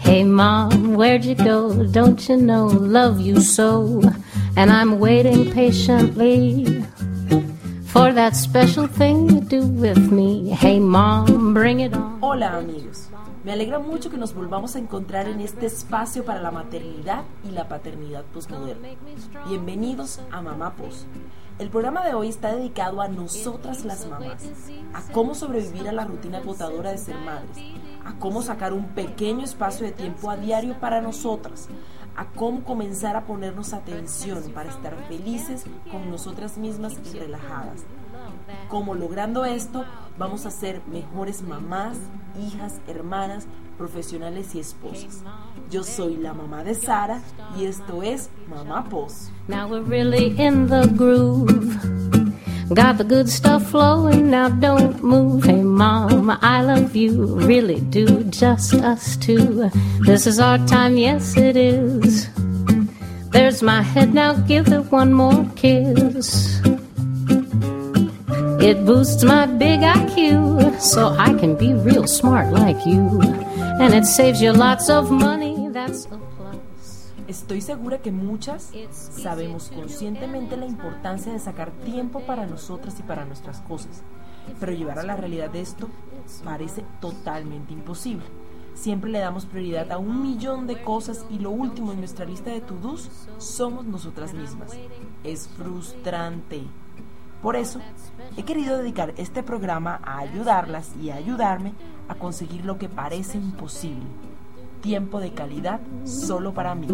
Hey mom, where'd you go? Don't you know love you so? And I'm waiting patiently for that special thing you do with me. Hey mom, bring it on. Hola amigos. Me alegra mucho que nos volvamos a encontrar en este espacio para la maternidad y la paternidad posmoderna. Bienvenidos a Mamá Pos. El programa de hoy está dedicado a nosotras las mamás, a cómo sobrevivir a la rutina agotadora de ser madres, a cómo sacar un pequeño espacio de tiempo a diario para nosotras, a cómo comenzar a ponernos atención para estar felices con nosotras mismas y relajadas. Como logrando esto vamos a ser mejores mamás, hijas, hermanas, profesionales y esposas. Yo soy la mamá de Sara y esto es Mamá Pos. Now we're really in the groove. Got the good stuff flowing, now don't move. Hey, mom, I love you, really do, just us two. This is our time, yes, it is. There's my head, now give it one more kiss. It boosts my big IQ, so I can be real smart like you. And it saves you lots of money, that's a plus. Estoy segura que muchas sabemos conscientemente la importancia de sacar tiempo para nosotras y para nuestras cosas, pero llevar a la realidad esto parece totalmente imposible. Siempre le damos prioridad a un millón de cosas y lo último en nuestra lista de to-dos somos nosotras mismas. Es frustrante. Por eso, he querido dedicar este programa a ayudarlas y a ayudarme a conseguir lo que parece imposible tiempo de calidad solo para mí.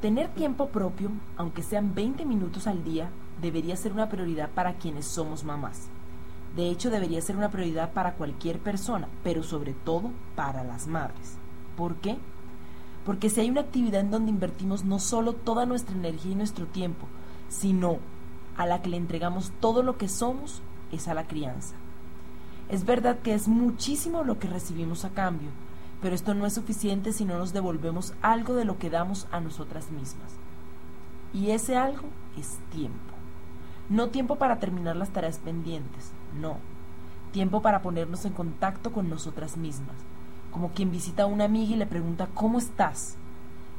Tener tiempo propio, aunque sean 20 minutos al día, debería ser una prioridad para quienes somos mamás. De hecho, debería ser una prioridad para cualquier persona, pero sobre todo para las madres. ¿Por qué? Porque si hay una actividad en donde invertimos no solo toda nuestra energía y nuestro tiempo, sino a la que le entregamos todo lo que somos, es a la crianza. Es verdad que es muchísimo lo que recibimos a cambio, pero esto no es suficiente si no nos devolvemos algo de lo que damos a nosotras mismas. Y ese algo es tiempo. No tiempo para terminar las tareas pendientes, no. Tiempo para ponernos en contacto con nosotras mismas, como quien visita a una amiga y le pregunta ¿cómo estás?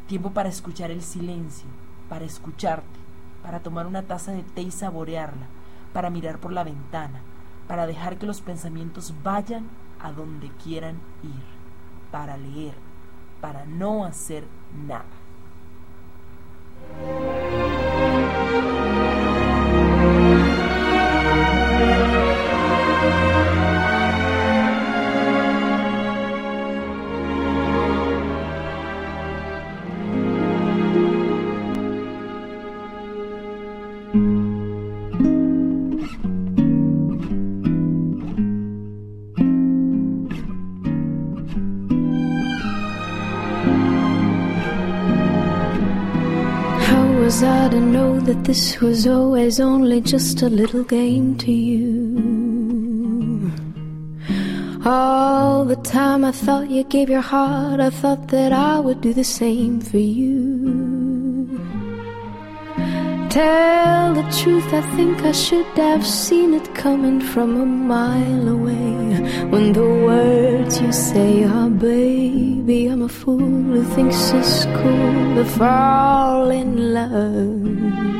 Tiempo para escuchar el silencio, para escucharte, para tomar una taza de té y saborearla, para mirar por la ventana, para dejar que los pensamientos vayan a donde quieran ir, para leer, para no hacer nada. This was always only just a little game to you? All the time I thought you gave your heart, I thought that I would do the same for you. Tell the truth, I think I should have seen it coming from a mile away. When the words you say are, baby, I'm a fool who thinks it's cool to fall in love.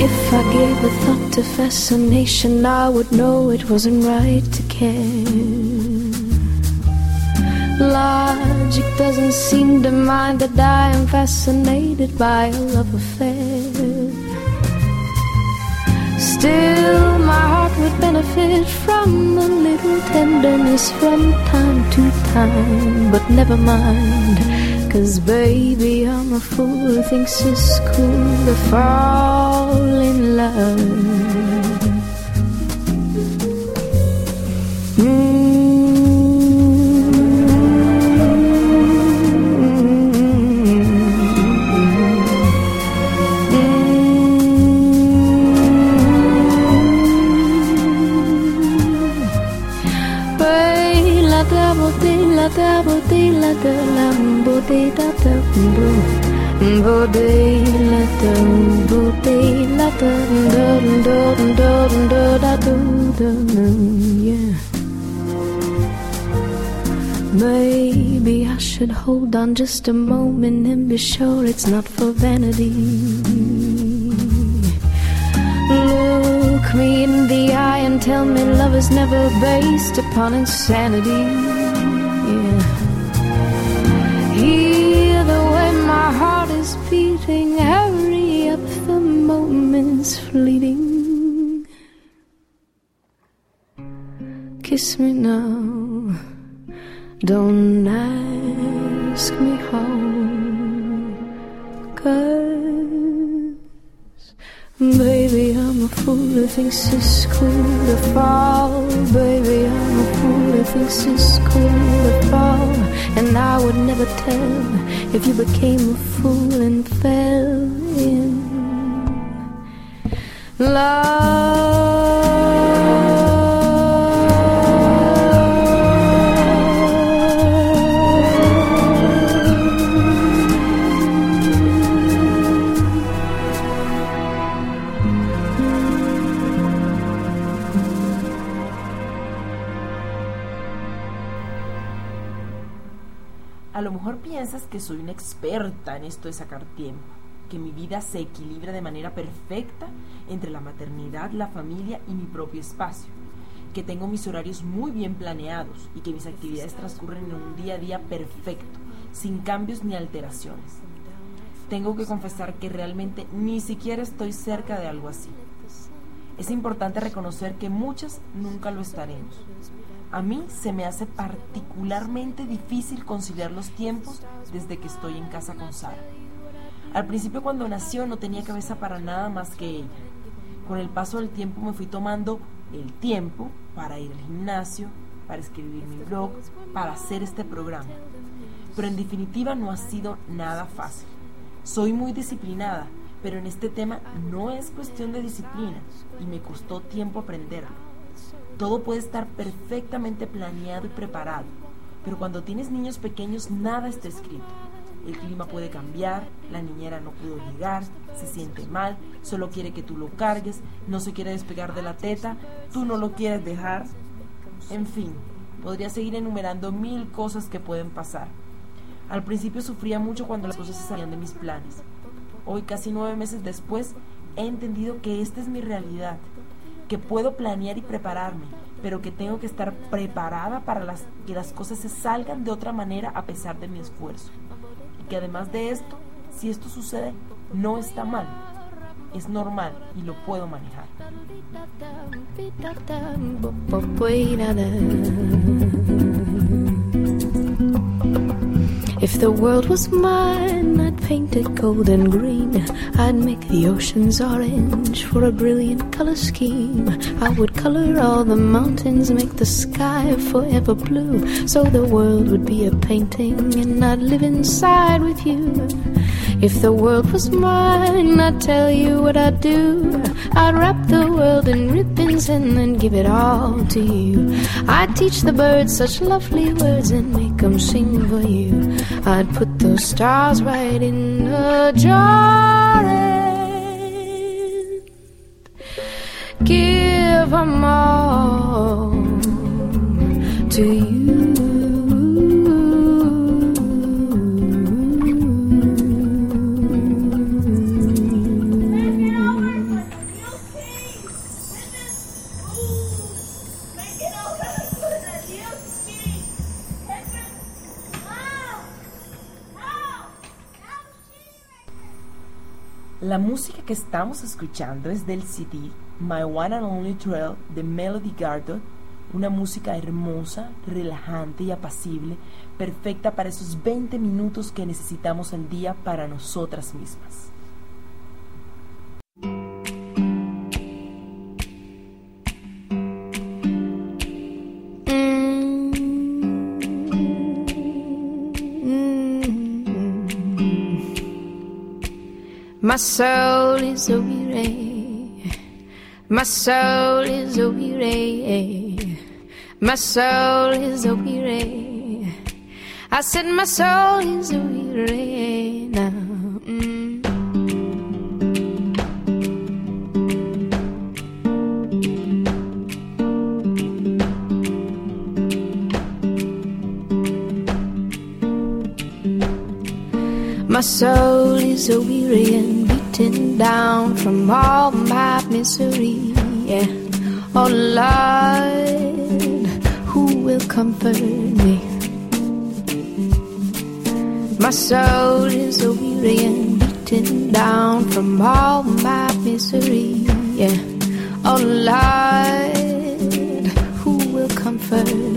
If I gave a thought to fascination, I would know it wasn't right to care. Logic doesn't seem to mind that I am fascinated by a love affair. Still, my heart would benefit from a little tenderness from time to time. But never mind, cause baby, I'm a fool who thinks it's cool to fall love. la da bo ti la da bo ti la da lam bo ti da da bo love. Maybe I should hold on just a moment and be sure it's not for vanity. Look me in the eye and tell me love is never based upon insanity. Moment's fleeting. Kiss me now, don't ask me how. Cause, baby, I'm a fool who thinks it's cool to fall. Baby, I'm a fool who thinks it's cool to fall. And I would never tell if you became a fool and fell in A lo mejor piensas que soy una experta en esto de sacar tiempo, que mi vida se equilibra de manera perfecta entre la maternidad, la familia y mi propio espacio, que tengo mis horarios muy bien planeados y que mis actividades transcurren en un día a día perfecto, sin cambios ni alteraciones. Tengo que confesar que realmente ni siquiera estoy cerca de algo así. Es importante reconocer que muchas nunca lo estaremos. A mí se me hace particularmente difícil conciliar los tiempos desde que estoy en casa con Sara. Al principio cuando nació no tenía cabeza para nada más que ella. Con el paso del tiempo me fui tomando el tiempo para ir al gimnasio, para escribir mi blog, para hacer este programa. Pero en definitiva no ha sido nada fácil. Soy muy disciplinada, pero en este tema no es cuestión de disciplina y me costó tiempo aprenderlo. Todo puede estar perfectamente planeado y preparado, pero cuando tienes niños pequeños nada está escrito. El clima puede cambiar, la niñera no pudo llegar, se siente mal, solo quiere que tú lo cargues, no se quiere despegar de la teta, tú no lo quieres dejar. En fin, podría seguir enumerando mil cosas que pueden pasar. Al principio sufría mucho cuando las cosas se salían de mis planes. Hoy, casi nueve meses después, he entendido que esta es mi realidad que puedo planear y prepararme, pero que tengo que estar preparada para las, que las cosas se salgan de otra manera a pesar de mi esfuerzo. Que además de esto, si esto sucede, no está mal, es normal y lo puedo manejar. If the world was mine, I'd paint it gold and green. I'd make the oceans orange for a brilliant color scheme. I would color all the mountains, make the sky forever blue. So the world would be a painting, and I'd live inside with you. If the world was mine, I'd tell you what I'd do. I'd wrap the world in ribbons and then give it all to you. I'd teach the birds such lovely words and make them sing for you. I'd put those stars right in a jar and give them all to you. Que estamos escuchando es del CD My One and Only Trail de Melody Gardot, una música hermosa, relajante y apacible, perfecta para esos 20 minutos que necesitamos al día para nosotras mismas. My soul is weary. My soul is weary. My soul is weary. I said my soul is weary My soul is a weary and beaten down from all my misery. Yeah. Oh Lord, who will comfort me? My soul is a weary and beaten down from all my misery. Yeah. Oh Lord, who will comfort me?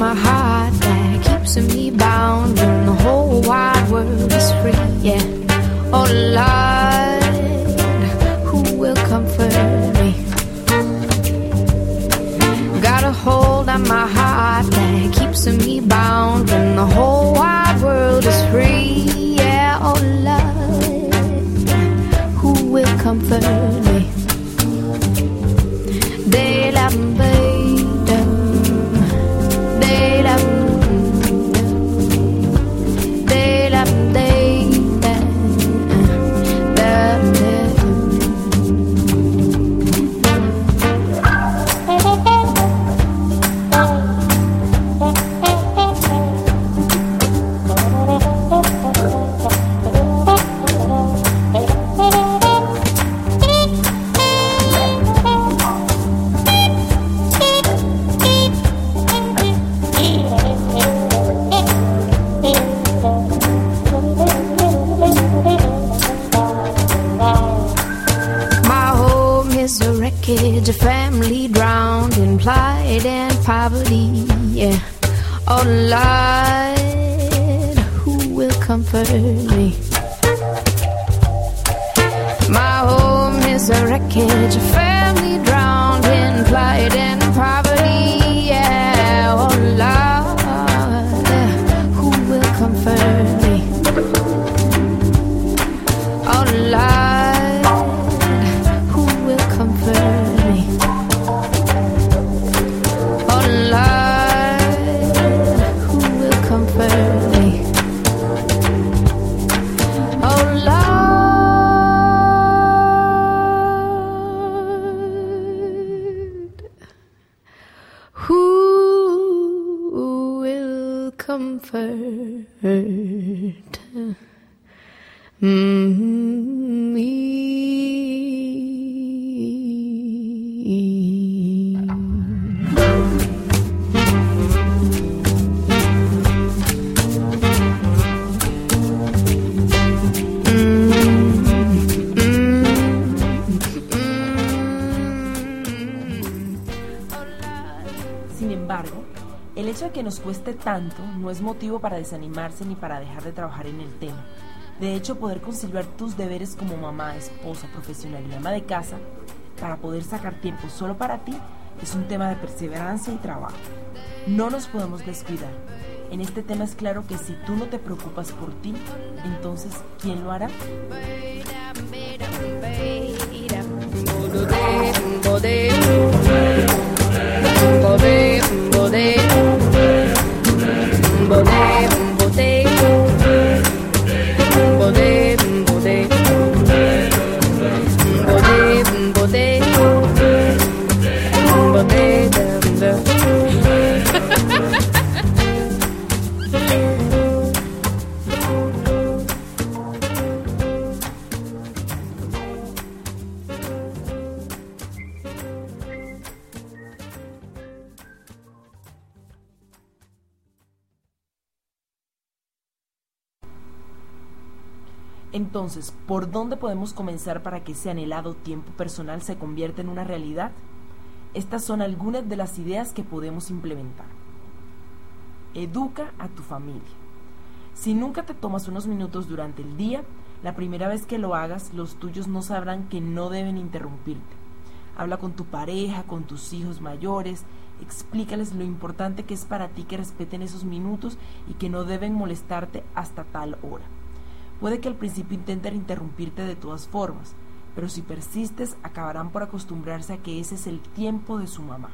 My heart that keeps me bound when the whole wide world is free. Yeah, oh Lord, who will comfort me? Got a hold on my heart that keeps me bound when the whole Sin embargo, el hecho de que nos cueste tanto no es motivo para desanimarse ni para dejar de trabajar en el tema. De hecho, poder conciliar tus deberes como mamá, esposa, profesional y ama de casa para poder sacar tiempo solo para ti es un tema de perseverancia y trabajo. No nos podemos descuidar. En este tema es claro que si tú no te preocupas por ti, entonces ¿quién lo hará? Entonces, ¿por dónde podemos comenzar para que ese anhelado tiempo personal se convierta en una realidad? Estas son algunas de las ideas que podemos implementar. Educa a tu familia. Si nunca te tomas unos minutos durante el día, la primera vez que lo hagas, los tuyos no sabrán que no deben interrumpirte. Habla con tu pareja, con tus hijos mayores, explícales lo importante que es para ti que respeten esos minutos y que no deben molestarte hasta tal hora. Puede que al principio intenten interrumpirte de todas formas, pero si persistes acabarán por acostumbrarse a que ese es el tiempo de su mamá.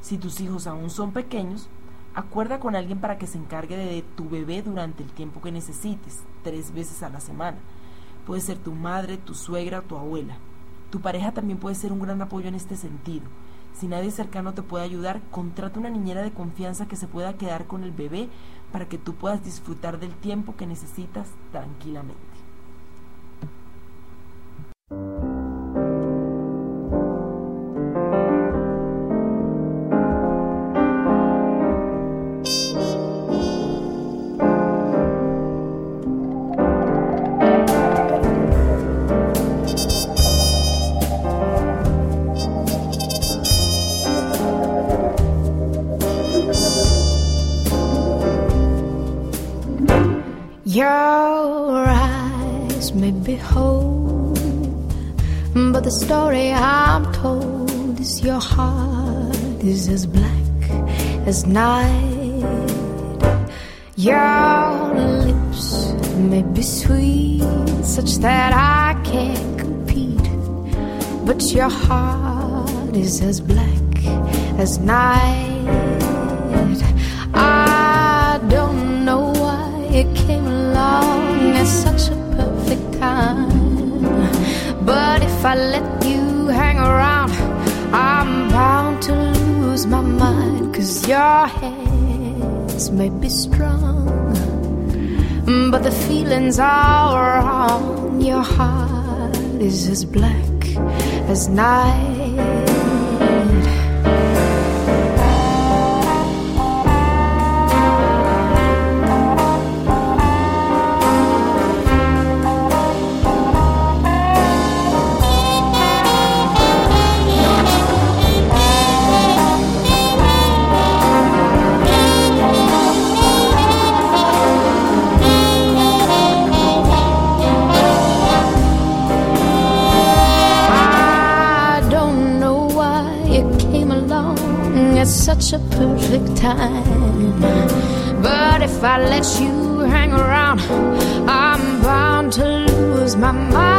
Si tus hijos aún son pequeños, acuerda con alguien para que se encargue de tu bebé durante el tiempo que necesites, tres veces a la semana. Puede ser tu madre, tu suegra tu abuela. Tu pareja también puede ser un gran apoyo en este sentido. Si nadie cercano te puede ayudar, contrata una niñera de confianza que se pueda quedar con el bebé para que tú puedas disfrutar del tiempo que necesitas tranquilamente. Night. Your lips may be sweet, such that I can't compete, but your heart is as black as night. I don't know why it came along at such a perfect time. But if I let you hang around, I'm bound to lose my mind. Cause your hands may be strong, but the feelings are wrong. Your heart is as black as night. A perfect time. But if I let you hang around, I'm bound to lose my mind.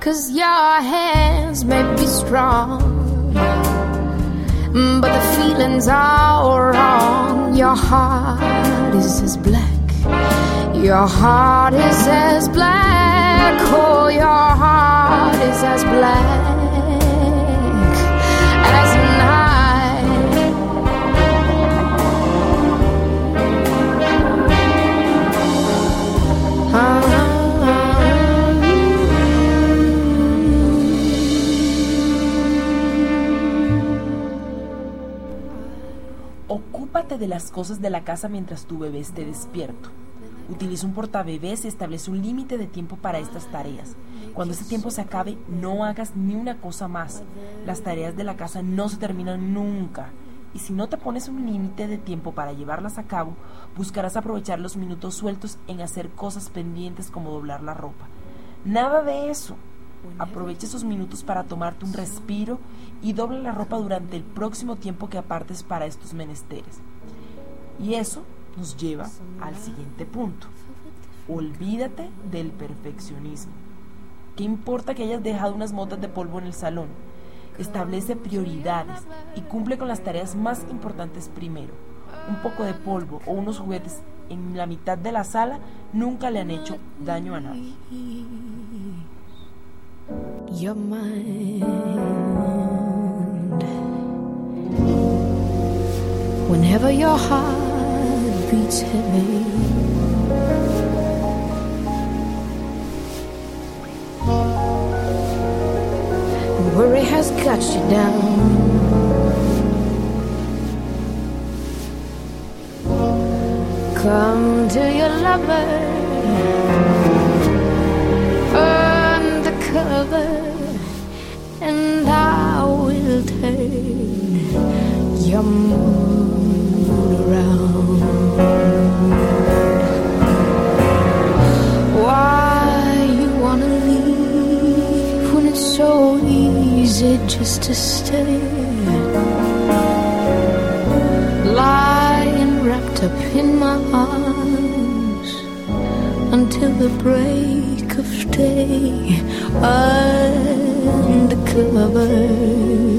Cause your hands may be strong, but the feelings are wrong. Your heart is as black. Your heart is as black, oh, your heart is as black Ocúpate de las cosas de la casa mientras tu bebé esté despierto. Utiliza un portabebés y establece un límite de tiempo para estas tareas. Cuando ese tiempo se acabe, no hagas ni una cosa más. Las tareas de la casa no se terminan nunca. Y si no te pones un límite de tiempo para llevarlas a cabo, buscarás aprovechar los minutos sueltos en hacer cosas pendientes como doblar la ropa. Nada de eso. Aprovecha esos minutos para tomarte un respiro y dobla la ropa durante el próximo tiempo que apartes para estos menesteres. Y eso nos lleva al siguiente punto. Olvídate del perfeccionismo. ¿Qué importa que hayas dejado unas motas de polvo en el salón? Establece prioridades y cumple con las tareas más importantes primero. Un poco de polvo o unos juguetes en la mitad de la sala nunca le han hecho daño a nadie. Your mind. Whenever your heart beats heavy, Worry has got you down. Come to your lover undercover, and I will turn your mood around. Why you wanna leave when it's so? Mood easy just to stay lying wrapped up in my arms until the break of day undercover.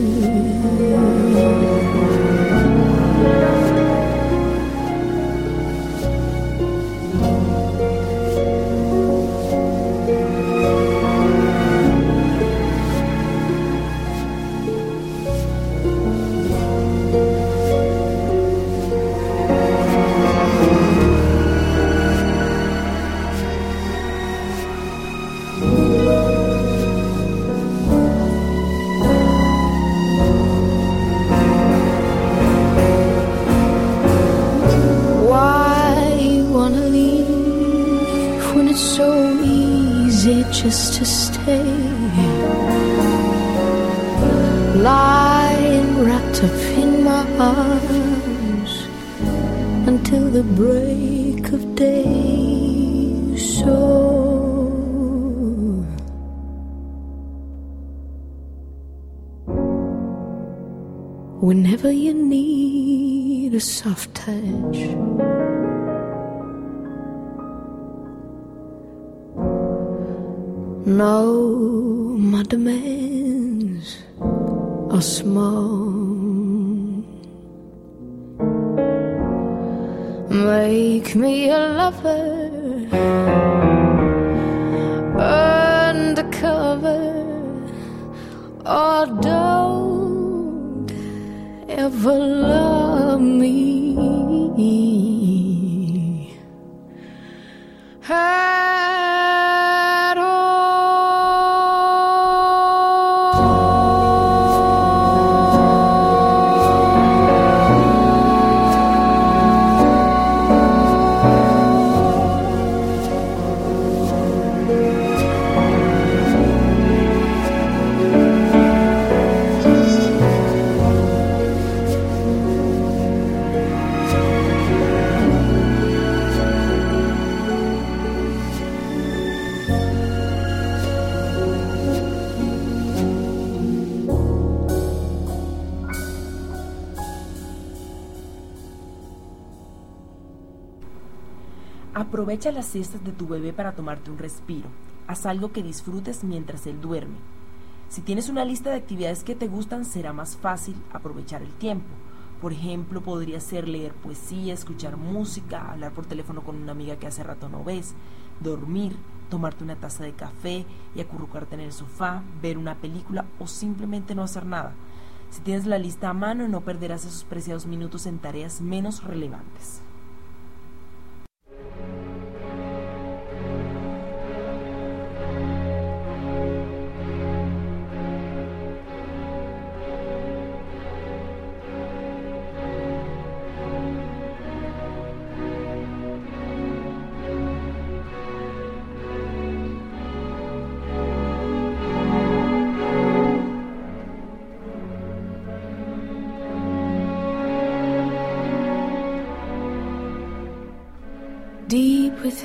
No, my demands are small. Make me a lover undercover, or don't ever love me. Aprovecha las siestas de tu bebé para tomarte un respiro. Haz algo que disfrutes mientras él duerme. Si tienes una lista de actividades que te gustan, será más fácil aprovechar el tiempo. Por ejemplo, podría ser leer poesía, escuchar música, hablar por teléfono con una amiga que hace rato no ves, dormir, tomarte una taza de café y acurrucarte en el sofá, ver una película o simplemente no hacer nada. Si tienes la lista a mano, no perderás esos preciados minutos en tareas menos relevantes.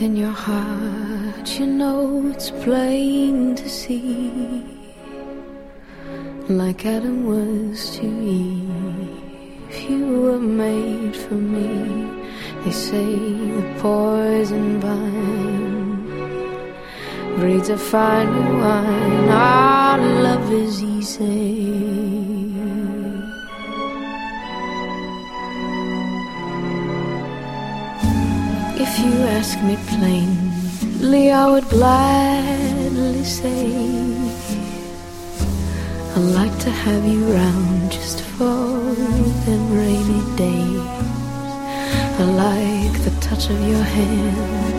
Within your heart, you know it's plain to see. Like Adam was to Eve, you were made for me. They say the poison vine breeds a fine wine. Our love is easy. If you ask me plainly, I would gladly say I'd like to have you round just for them rainy days. I like the touch of your hand,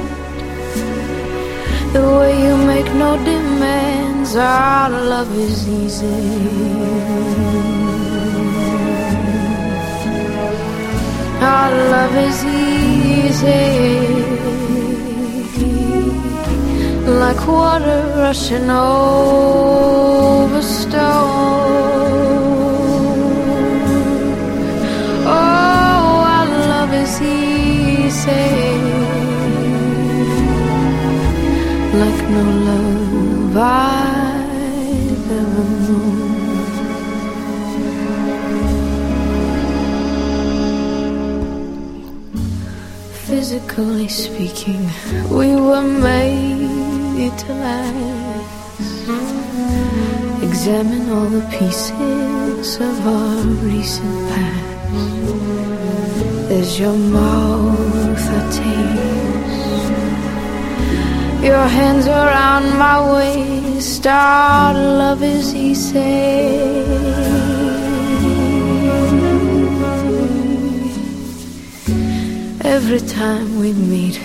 the way you make no demands. Our love is easy. Our love is easy. Like water rushing over stone. Oh, our love is easy. Like no love I've physically speaking, we were made to last. Examine all the pieces of our recent past. Is your mouth a taste? Your hands around my waist. Our love is easy. Every time we meet,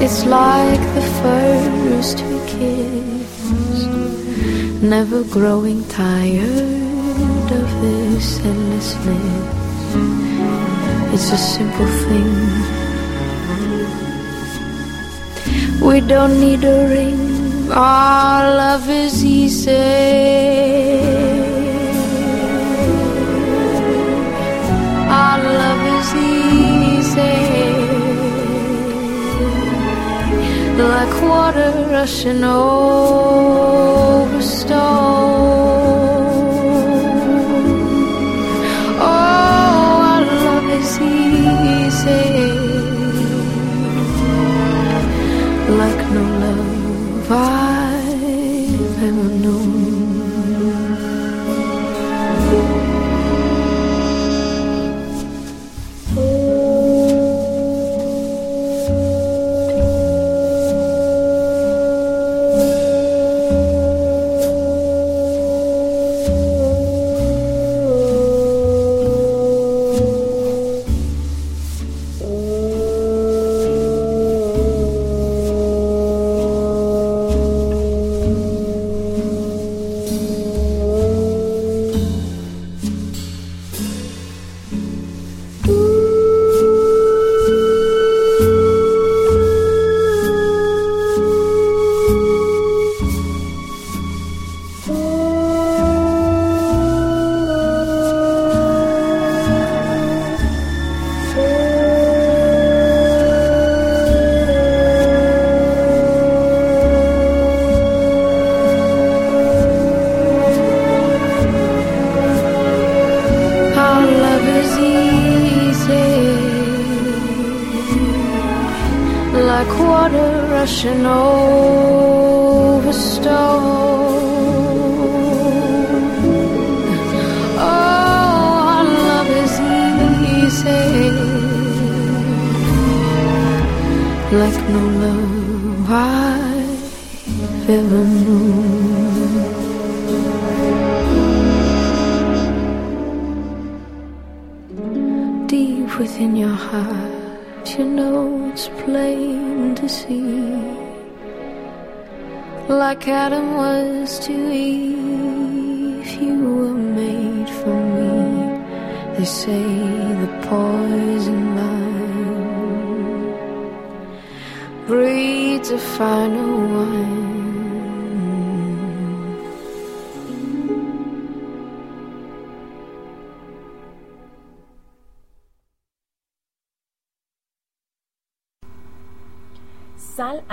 it's like the first we kiss. Never growing tired of this endlessness. It's a simple thing. We don't need a ring. Our love is easy. Water rushing over stone.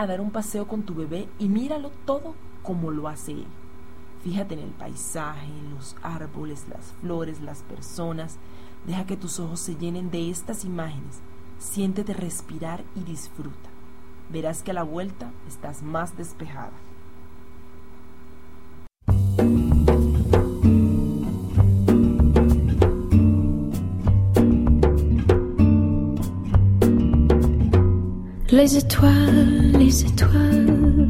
A dar un paseo con tu bebé y míralo todo como lo hace él. Fíjate en el paisaje, en los árboles, las flores, las personas. Deja que tus ojos se llenen de estas imágenes. Siéntete respirar y disfruta. Verás que a la vuelta estás más despejada. Les étoiles, les étoiles,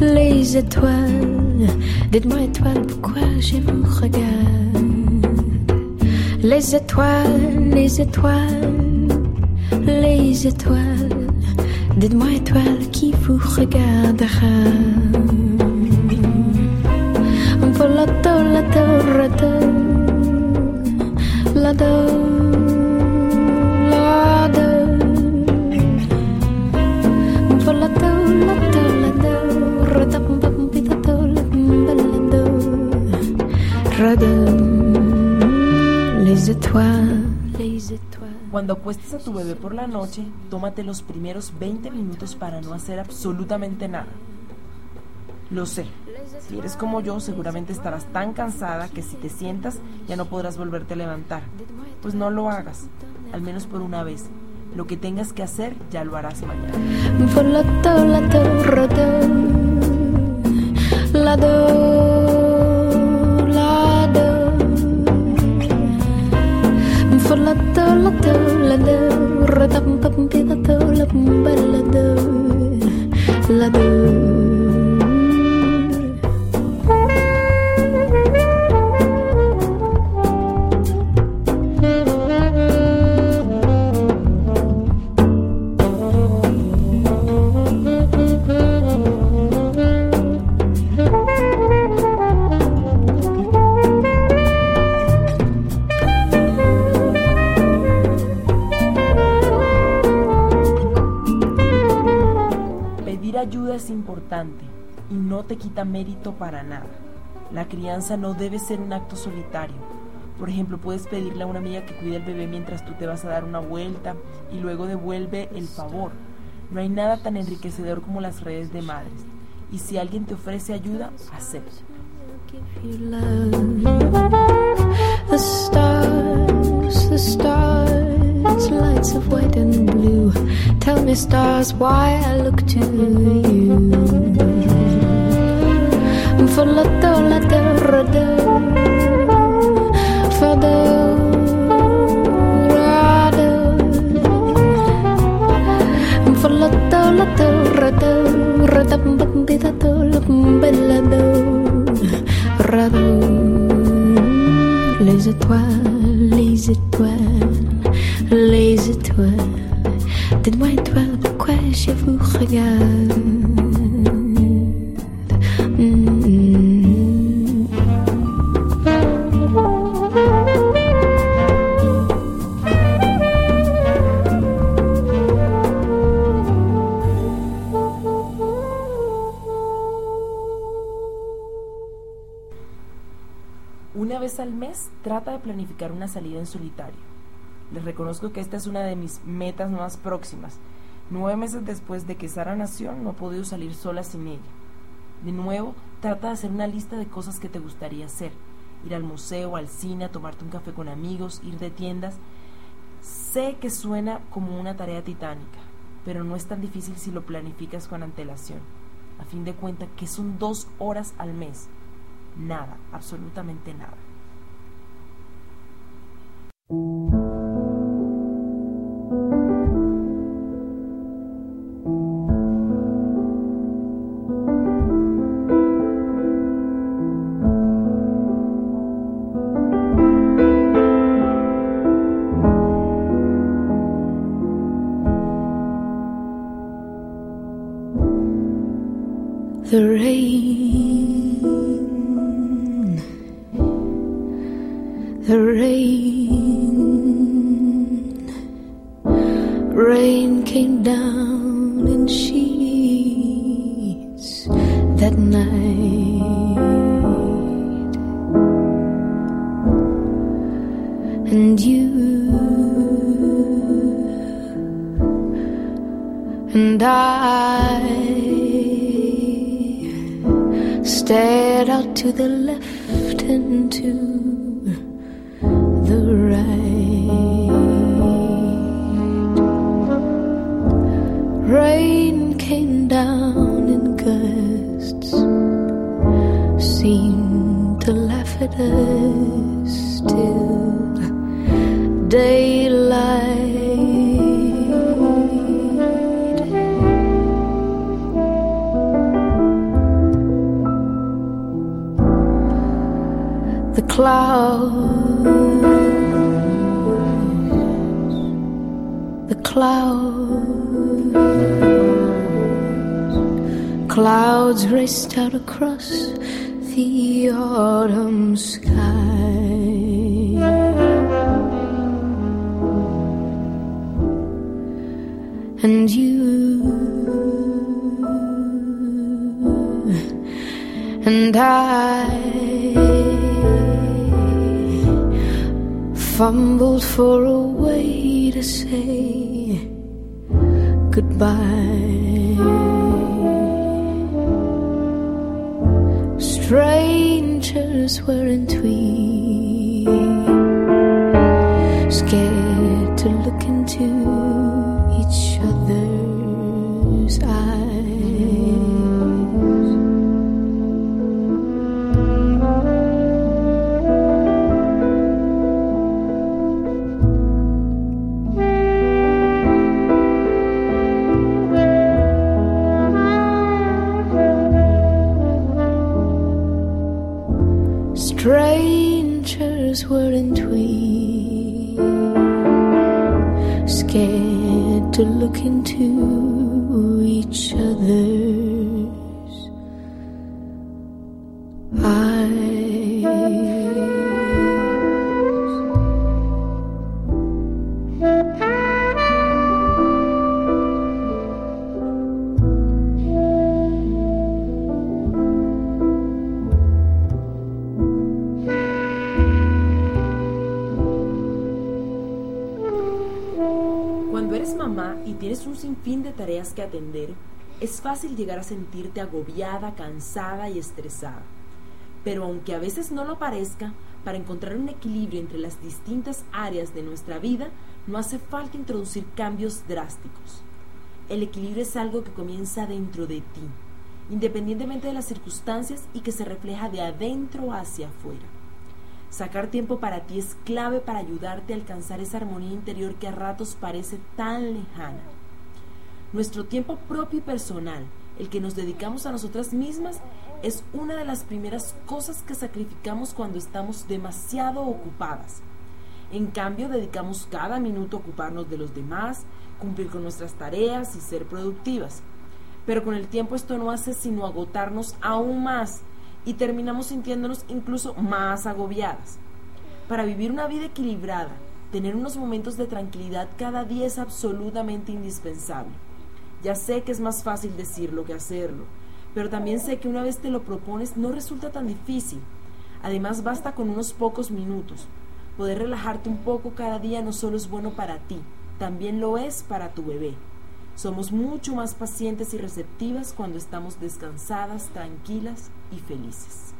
les étoiles. Dites-moi étoile, pourquoi j'ai mon regard? Les étoiles, les étoiles, les étoiles. Dites-moi étoile qui vous regardera? la do. Rado. Les étoiles, les étoiles. Cuando acuestes a tu bebé por la noche, tómate los primeros 20 minutos para no hacer absolutamente nada. Lo sé, si eres como yo, seguramente estarás tan cansada que si te sientas ya no podrás volverte a levantar. Pues no lo hagas, al menos por una vez. Lo que tengas que hacer ya lo harás mañana. la do ayuda es importante y no te quita mérito para nada. La crianza no debe ser un acto solitario. Por ejemplo, puedes pedirle a una amiga que cuide al bebé mientras tú te vas a dar una vuelta y luego devuelve el favor. No hay nada tan enriquecedor como las redes de madres. Y si alguien te ofrece ayuda, acepta. The stars, the stars, lights of white and blue. Tell me, stars, why I look to you. For la do, la do, ra do. For do, ra. For la do, la do, ra do. Ra da do, la. Les étoiles, les étoiles, les étoiles. Dites-moi étoiles, pourquoi je vous regarde. Una vez al mes trata de planificar una salida en solitario. Les reconozco que esta es una de mis metas más próximas. Nueve meses después de que Sara nació, no he podido salir sola sin ella. De nuevo, trata de hacer una lista de cosas que te gustaría hacer. Ir al museo, al cine, tomarte un café con amigos, ir de tiendas. Sé que suena como una tarea titánica, pero no es tan difícil si lo planificas con antelación. A fin de cuentas, que son dos horas al mes. Nada, absolutamente nada. The clouds, the clouds, clouds raced out across the autumn sky. And you. And I fumbled for a way to say goodbye. Strangers weren't we? Scared to look into to look into each other's tienes un sinfín de tareas que atender, es fácil llegar a sentirte agobiada, cansada y estresada. Pero aunque a veces no lo parezca, para encontrar un equilibrio entre las distintas áreas de nuestra vida, no hace falta introducir cambios drásticos. El equilibrio es algo que comienza dentro de ti, independientemente de las circunstancias y que se refleja de adentro hacia afuera. Sacar tiempo para ti es clave para ayudarte a alcanzar esa armonía interior que a ratos parece tan lejana. Nuestro tiempo propio y personal, el que nos dedicamos a nosotras mismas, es una de las primeras cosas que sacrificamos cuando estamos demasiado ocupadas. En cambio, dedicamos cada minuto a ocuparnos de los demás, cumplir con nuestras tareas y ser productivas. Pero con el tiempo esto no hace sino agotarnos aún más y terminamos sintiéndonos incluso más agobiadas. Para vivir una vida equilibrada, tener unos momentos de tranquilidad cada día es absolutamente indispensable. Ya sé que es más fácil decirlo que hacerlo, pero también sé que una vez te lo propones no resulta tan difícil. Además basta con unos pocos minutos. Poder relajarte un poco cada día no solo es bueno para ti, también lo es para tu bebé. Somos mucho más pacientes y receptivas cuando estamos descansadas, tranquilas y felices.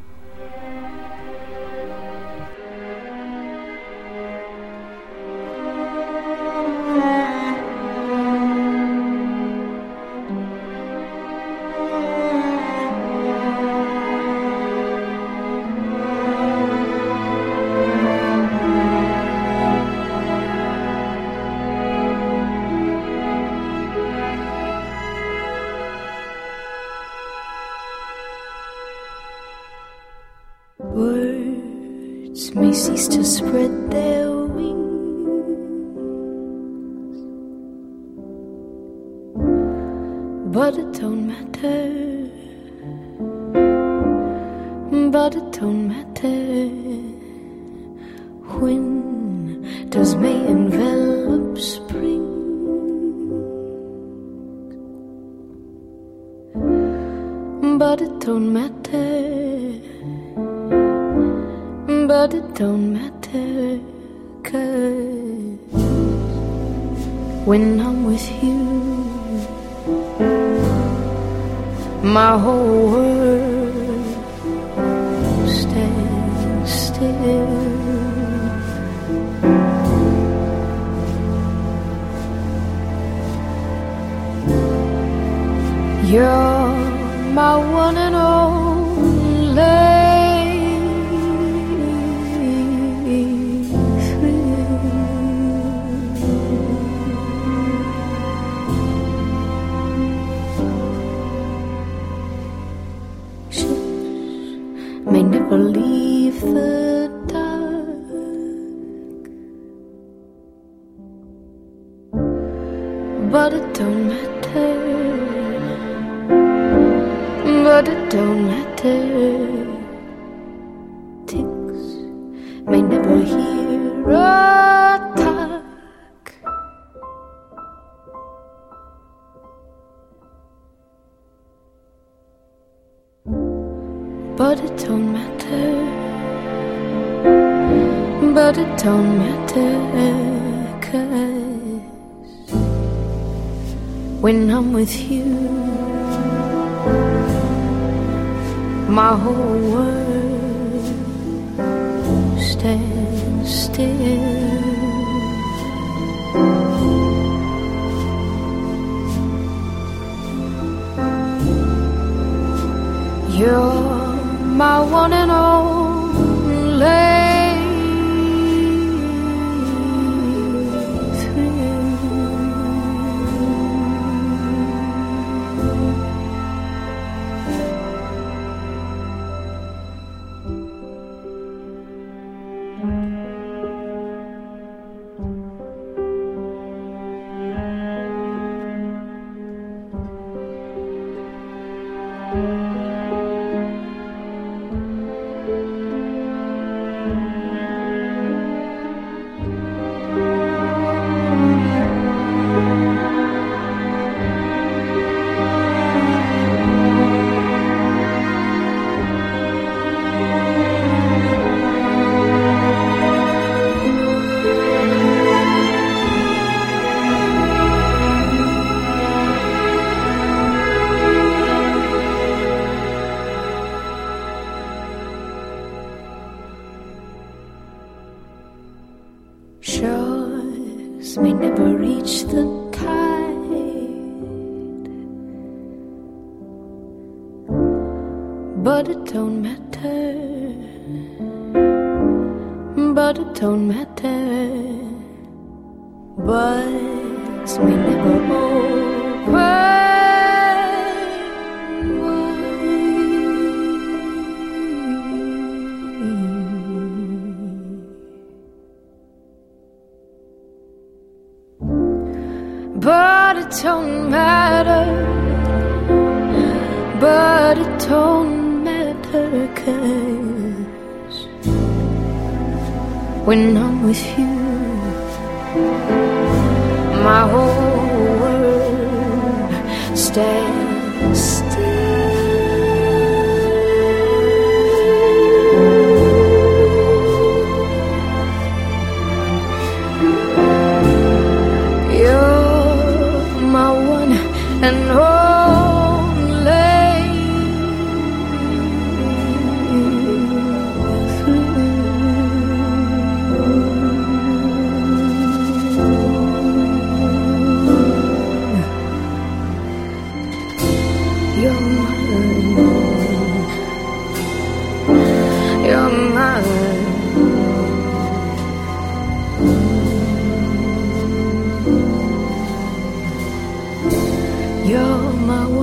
but it don't matter. Things may never hear a talk. But it don't matter. But it don't matter. Cause when I'm with you my whole world stands still. You're my one and only. don't matter. But it don't matter. but we never old. when I'm with you. My whole my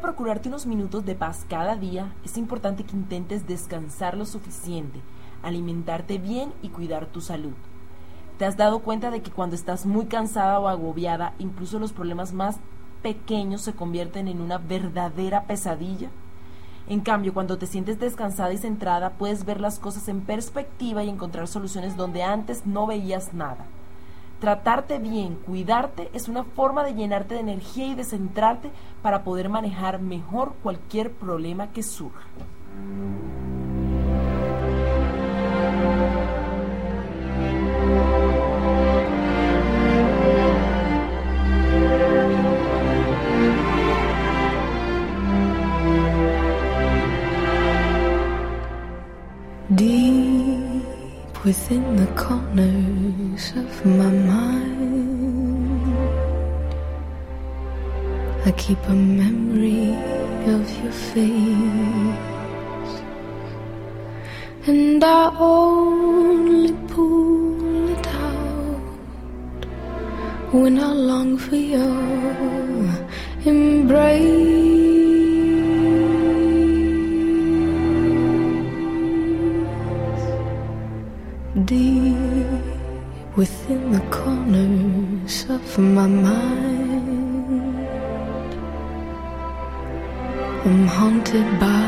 procurarte unos minutos de paz cada día, es importante que intentes descansar lo suficiente, alimentarte bien y cuidar tu salud. ¿Te has dado cuenta de que cuando estás muy cansada o agobiada, incluso los problemas más pequeños se convierten en una verdadera pesadilla? En cambio, cuando te sientes descansada y centrada, puedes ver las cosas en perspectiva y encontrar soluciones donde antes no veías nada. Tratarte bien, cuidarte, es una forma de llenarte de energía y de centrarte para poder manejar mejor cualquier problema que surja. Within the corners of my mind. I keep a memory of your face, and I only pull it out when I long for your embrace. Within the corners of my mind. I'm haunted by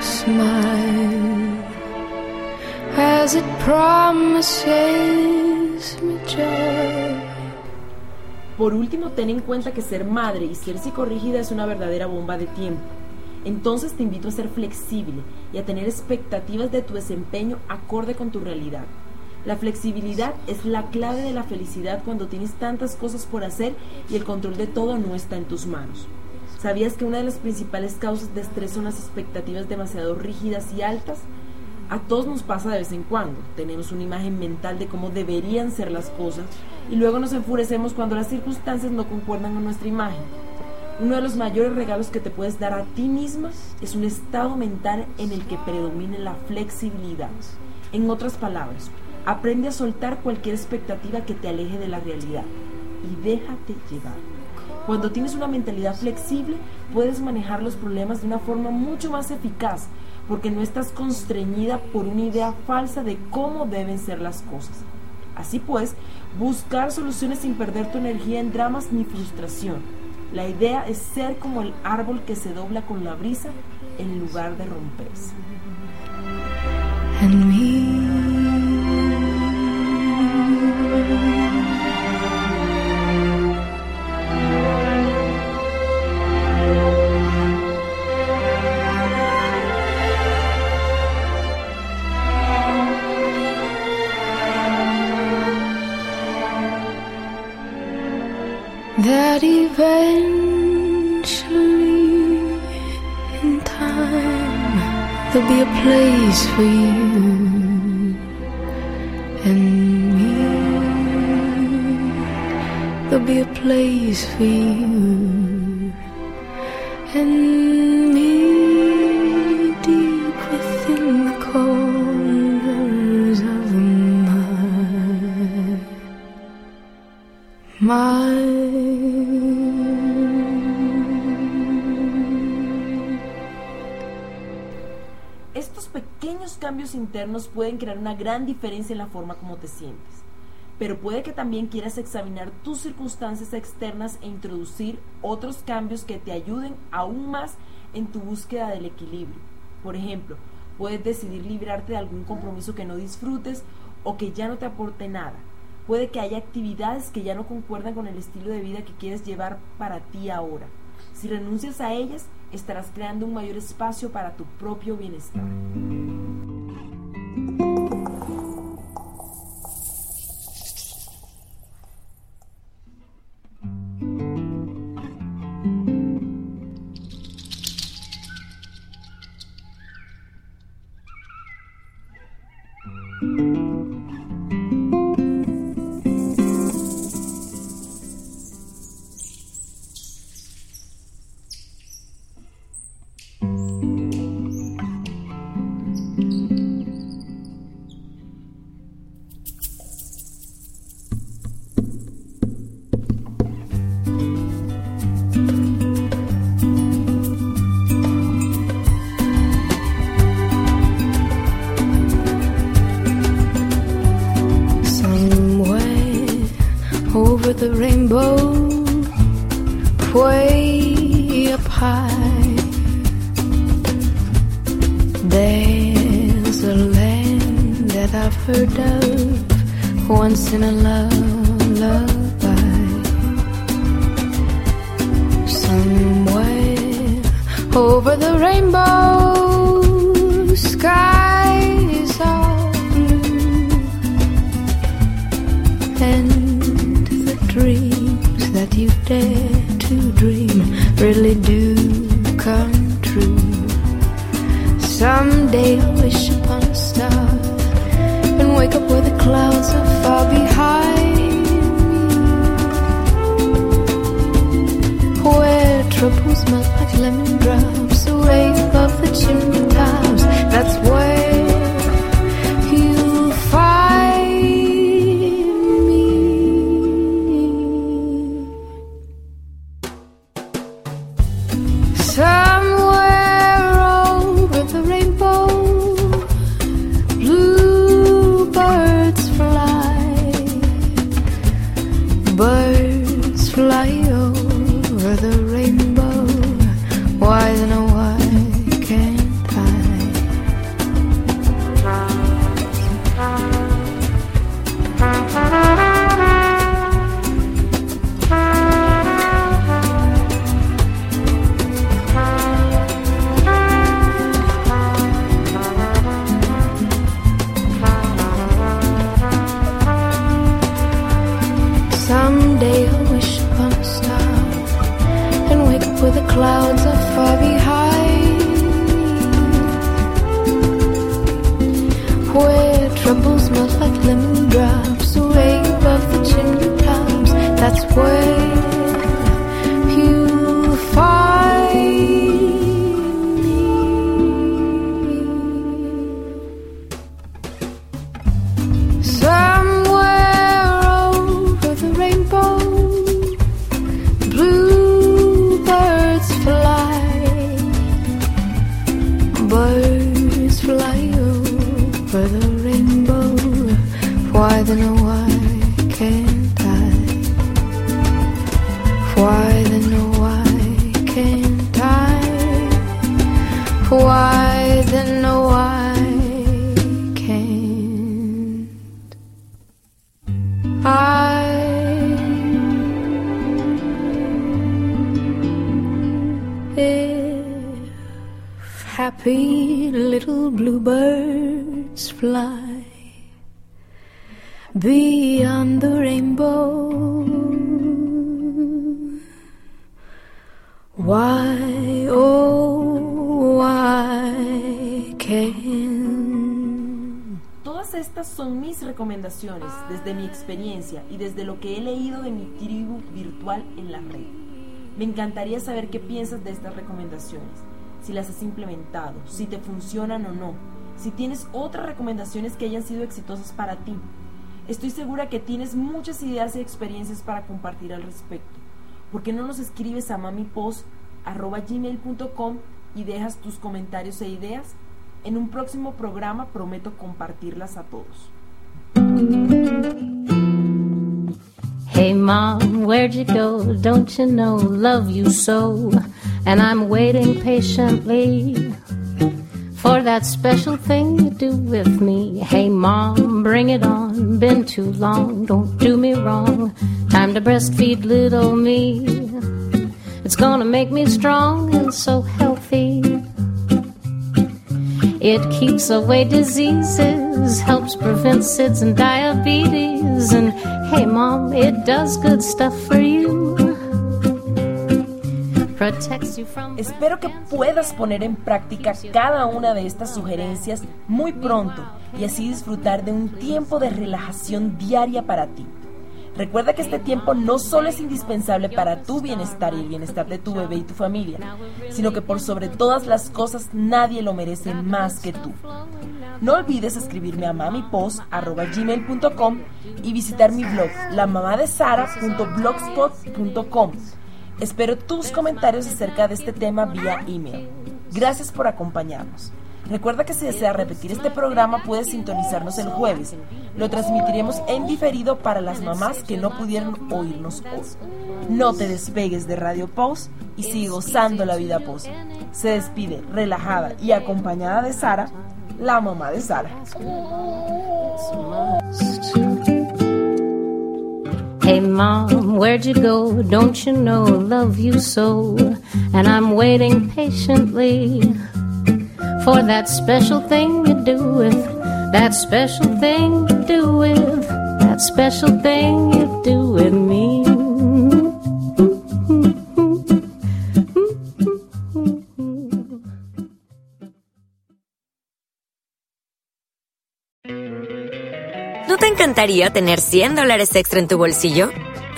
smile as it promises me joy. Por último, ten en cuenta que ser madre y ser psicorrígida es una verdadera bomba de tiempo. Entonces te invito a ser flexible y a tener expectativas de tu desempeño acorde con tu realidad. La flexibilidad es la clave de la felicidad cuando tienes tantas cosas por hacer y el control de todo no está en tus manos. ¿Sabías que una de las principales causas de estrés son las expectativas demasiado rígidas y altas? A todos nos pasa de vez en cuando. Tenemos una imagen mental de cómo deberían ser las cosas y luego nos enfurecemos cuando las circunstancias no concuerdan con nuestra imagen. Uno de los mayores regalos que te puedes dar a ti misma es un estado mental en el que predomine la flexibilidad. En otras palabras, aprende a soltar cualquier expectativa que te aleje de la realidad y déjate llevar. Cuando tienes una mentalidad flexible, puedes manejar los problemas de una forma mucho más eficaz porque no estás constreñida por una idea falsa de cómo deben ser las cosas. Así pues, buscar soluciones sin perder tu energía en dramas ni frustración. La idea es ser como el árbol que se dobla con la brisa en lugar de romperse. Internos pueden crear una gran diferencia en la forma como te sientes, pero puede que también quieras examinar tus circunstancias externas e introducir otros cambios que te ayuden aún más en tu búsqueda del equilibrio. Por ejemplo, puedes decidir librarte de algún compromiso que no disfrutes o que ya no te aporte nada. Puede que haya actividades que ya no concuerdan con el estilo de vida que quieres llevar para ti ahora. Si renuncias a ellas, estarás creando un mayor espacio para tu propio bienestar. heart. If happy little bluebirds fly beyond the rainbow Why, oh, son mis recomendaciones desde mi experiencia y desde lo que he leído de mi tribu virtual en la red. Me encantaría saber qué piensas de estas recomendaciones, si las has implementado, si te funcionan o no, si tienes otras recomendaciones que hayan sido exitosas para ti. Estoy segura que tienes muchas ideas y experiencias para compartir al respecto. ¿por qué no nos escribes a mamipost.gmail.com y dejas tus comentarios e ideas? En un próximo programa prometo compartirlas a todos. Hey mom, where'd you go? Don't you know, love you so. And I'm waiting patiently for that special thing you do with me. Hey mom, bring it on. Been too long, don't do me wrong. Time to breastfeed little me. It's gonna make me strong and so healthy. It keeps away diseases, helps prevent SIDS and diabetes. And hey, mom, it does good stuff for you. Espero que puedas poner en práctica cada una de estas sugerencias muy pronto y así disfrutar de un tiempo de relajación diaria para ti. Recuerda que este tiempo no solo es indispensable para tu bienestar y el bienestar de tu bebé y tu familia, sino que por sobre todas las cosas nadie lo merece más que tú. No olvides escribirme a mamipost.gmail.com y visitar mi blog, lamamadesara.blogspot.com. Espero tus comentarios acerca de este tema vía email. Gracias por acompañarnos. Recuerda que si deseas repetir este programa puedes sintonizarnos el jueves. Lo transmitiremos en diferido para las mamás que no pudieron oírnos hoy. No te despegues de Radio Post y sigue gozando la vida post. Se despide relajada y acompañada de Sara, la mamá de Sara. Hey mom, where'd you go? Don't you know, love you so. And I'm waiting patiently for that special thing you do with, that special thing you do with, that special thing you do with me. ¿No te encantaría tener 100 dólares extra en tu bolsillo?